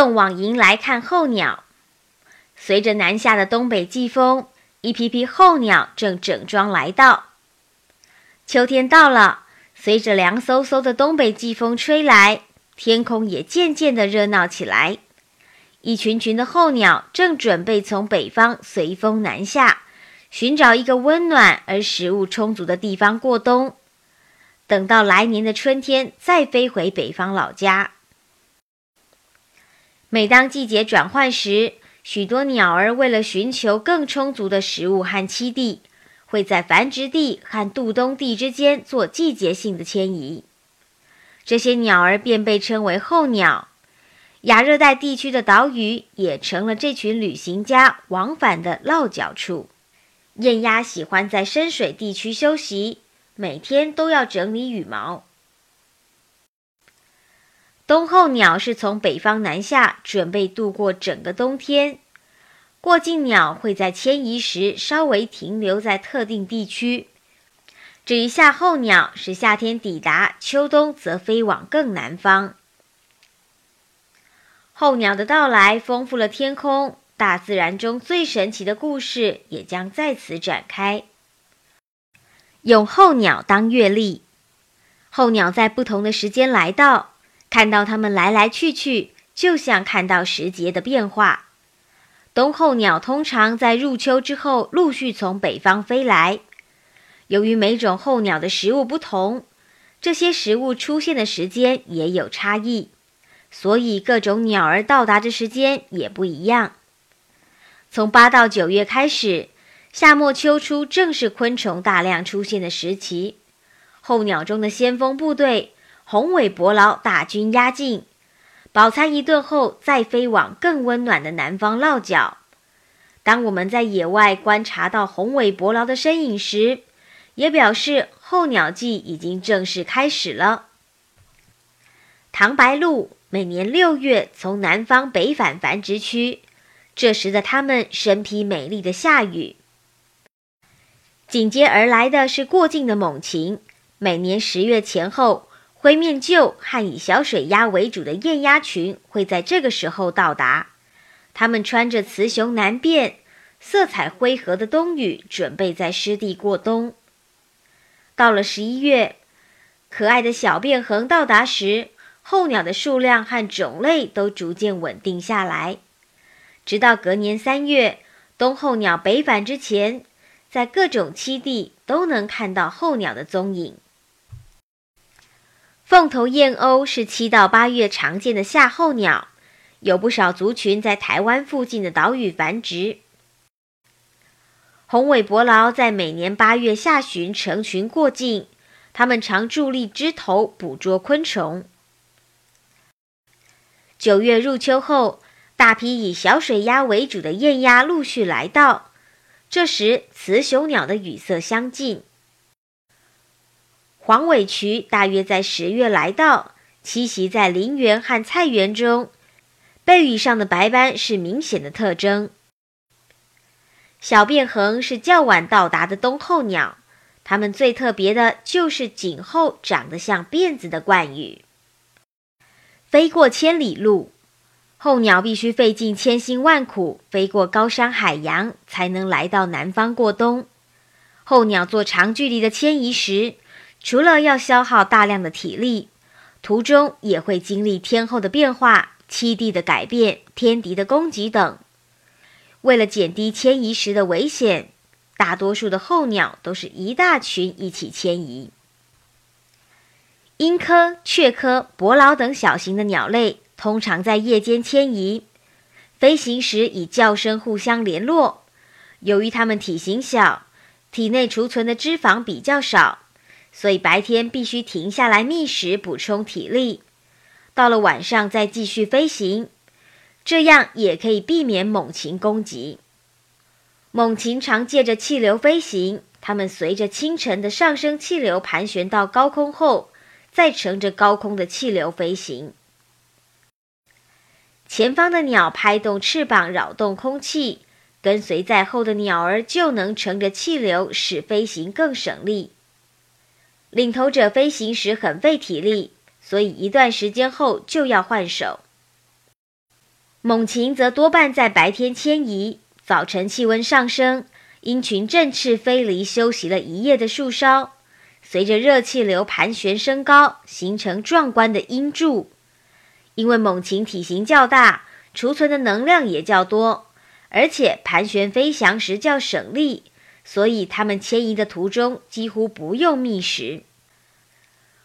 送往迎来看候鸟。随着南下的东北季风，一批批候鸟正整装来到。秋天到了，随着凉飕飕的东北季风吹来，天空也渐渐的热闹起来。一群群的候鸟正准备从北方随风南下，寻找一个温暖而食物充足的地方过冬，等到来年的春天再飞回北方老家。每当季节转换时，许多鸟儿为了寻求更充足的食物和栖地，会在繁殖地和渡冬地之间做季节性的迁移。这些鸟儿便被称为候鸟。亚热带地区的岛屿也成了这群旅行家往返的落脚处。雁鸭喜欢在深水地区休息，每天都要整理羽毛。冬候鸟是从北方南下，准备度过整个冬天。过境鸟会在迁移时稍微停留在特定地区。至于夏候鸟，是夏天抵达，秋冬则飞往更南方。候鸟的到来丰富了天空，大自然中最神奇的故事也将在此展开。用候鸟当月历，候鸟在不同的时间来到。看到它们来来去去，就像看到时节的变化。冬候鸟通常在入秋之后陆续从北方飞来。由于每种候鸟的食物不同，这些食物出现的时间也有差异，所以各种鸟儿到达的时间也不一样。从八到九月开始，夏末秋初正是昆虫大量出现的时期。候鸟中的先锋部队。宏伟伯劳大军压境，饱餐一顿后，再飞往更温暖的南方落脚。当我们在野外观察到宏伟伯劳的身影时，也表示候鸟季已经正式开始了。唐白鹭每年六月从南方北返繁殖区，这时的它们身披美丽的夏羽。紧接而来的是过境的猛禽，每年十月前后。灰面鹫和以小水鸭为主的雁鸭群会在这个时候到达。它们穿着雌雄难辨、色彩灰和的冬羽，准备在湿地过冬。到了十一月，可爱的小便横到达时，候鸟的数量和种类都逐渐稳定下来。直到隔年三月，冬候鸟北返之前，在各种栖地都能看到候鸟的踪影。凤头燕鸥是七到八月常见的夏候鸟，有不少族群在台湾附近的岛屿繁殖。红尾伯劳在每年八月下旬成群过境，它们常伫立枝头捕捉昆虫。九月入秋后，大批以小水鸭为主的雁鸭陆续来到，这时雌雄鸟的羽色相近。黄尾渠大约在十月来到，栖息在林园和菜园中，背羽上的白斑是明显的特征。小便横是较晚到达的冬候鸟，它们最特别的就是颈后长得像辫子的冠羽。飞过千里路，候鸟必须费尽千辛万苦，飞过高山海洋，才能来到南方过冬。候鸟做长距离的迁移时，除了要消耗大量的体力，途中也会经历天候的变化、栖地的改变、天敌的攻击等。为了减低迁移时的危险，大多数的候鸟都是一大群一起迁移。鹰科、雀科、伯劳等小型的鸟类通常在夜间迁移，飞行时以叫声互相联络。由于它们体型小，体内储存的脂肪比较少。所以白天必须停下来觅食，补充体力。到了晚上再继续飞行，这样也可以避免猛禽攻击。猛禽常借着气流飞行，它们随着清晨的上升气流盘旋到高空后，再乘着高空的气流飞行。前方的鸟拍动翅膀扰动空气，跟随在后的鸟儿就能乘着气流，使飞行更省力。领头者飞行时很费体力，所以一段时间后就要换手。猛禽则多半在白天迁移，早晨气温上升，鹰群振翅飞离休息了一夜的树梢，随着热气流盘旋升高，形成壮观的鹰柱。因为猛禽体型较大，储存的能量也较多，而且盘旋飞翔时较省力。所以，它们迁移的途中几乎不用觅食。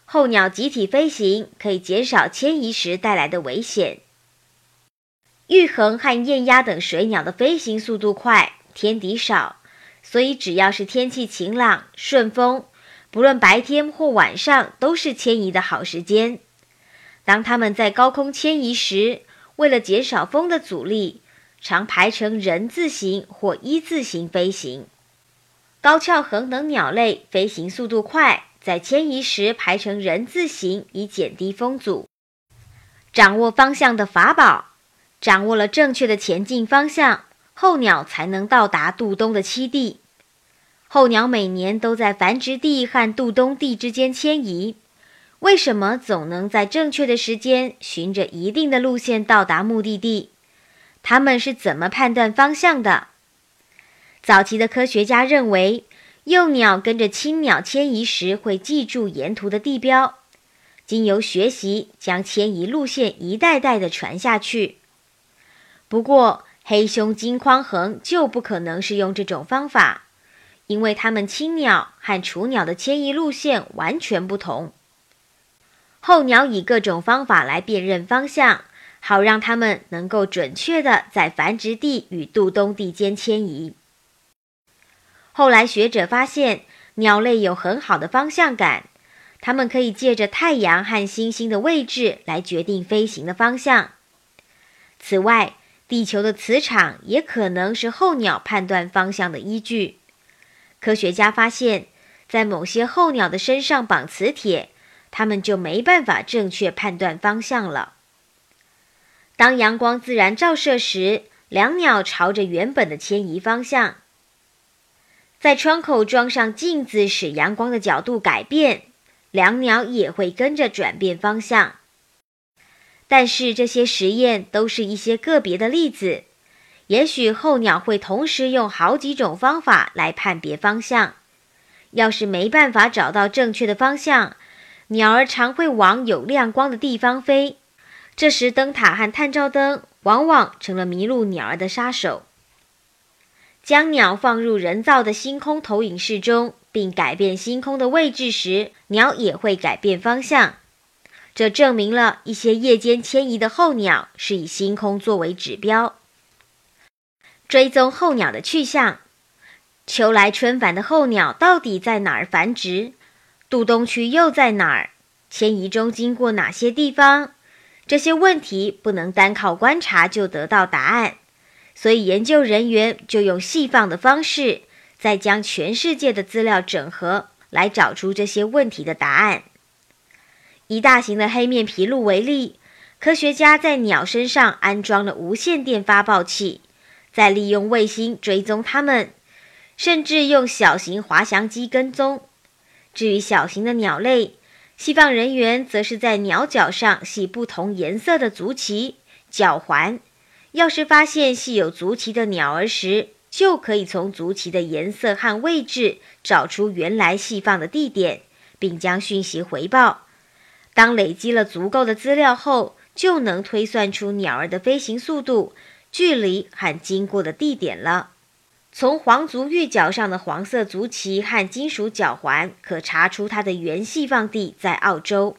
候鸟集体飞行可以减少迁移时带来的危险。玉衡和雁鸭等水鸟的飞行速度快，天敌少，所以只要是天气晴朗、顺风，不论白天或晚上，都是迁移的好时间。当它们在高空迁移时，为了减少风的阻力，常排成人字形或一字形飞行。高翘鸻等鸟类飞行速度快，在迁移时排成人字形以减低风阻。掌握方向的法宝，掌握了正确的前进方向，候鸟才能到达渡冬的栖地。候鸟每年都在繁殖地和渡冬地之间迁移，为什么总能在正确的时间循着一定的路线到达目的地？它们是怎么判断方向的？早期的科学家认为，幼鸟跟着青鸟迁移时会记住沿途的地标，经由学习将迁移路线一代代的传下去。不过，黑胸金框鸻就不可能是用这种方法，因为它们青鸟和雏鸟的迁移路线完全不同。候鸟以各种方法来辨认方向，好让它们能够准确的在繁殖地与渡冬地间迁移。后来，学者发现鸟类有很好的方向感，它们可以借着太阳和星星的位置来决定飞行的方向。此外，地球的磁场也可能是候鸟判断方向的依据。科学家发现，在某些候鸟的身上绑磁铁，它们就没办法正确判断方向了。当阳光自然照射时，两鸟朝着原本的迁移方向。在窗口装上镜子，使阳光的角度改变，两鸟也会跟着转变方向。但是这些实验都是一些个别的例子，也许候鸟会同时用好几种方法来判别方向。要是没办法找到正确的方向，鸟儿常会往有亮光的地方飞，这时灯塔和探照灯往往成了迷路鸟儿的杀手。将鸟放入人造的星空投影室中，并改变星空的位置时，鸟也会改变方向。这证明了一些夜间迁移的候鸟是以星空作为指标。追踪候鸟的去向，秋来春返的候鸟到底在哪儿繁殖？渡冬区又在哪儿？迁移中经过哪些地方？这些问题不能单靠观察就得到答案。所以，研究人员就用细放的方式，再将全世界的资料整合，来找出这些问题的答案。以大型的黑面琵鹭为例，科学家在鸟身上安装了无线电发报器，再利用卫星追踪它们，甚至用小型滑翔机跟踪。至于小型的鸟类，细放人员则是在鸟脚上系不同颜色的足旗、脚环。要是发现系有足旗的鸟儿时，就可以从足旗的颜色和位置找出原来系放的地点，并将讯息回报。当累积了足够的资料后，就能推算出鸟儿的飞行速度、距离和经过的地点了。从黄足玉脚上的黄色足旗和金属脚环，可查出它的原系放地在澳洲。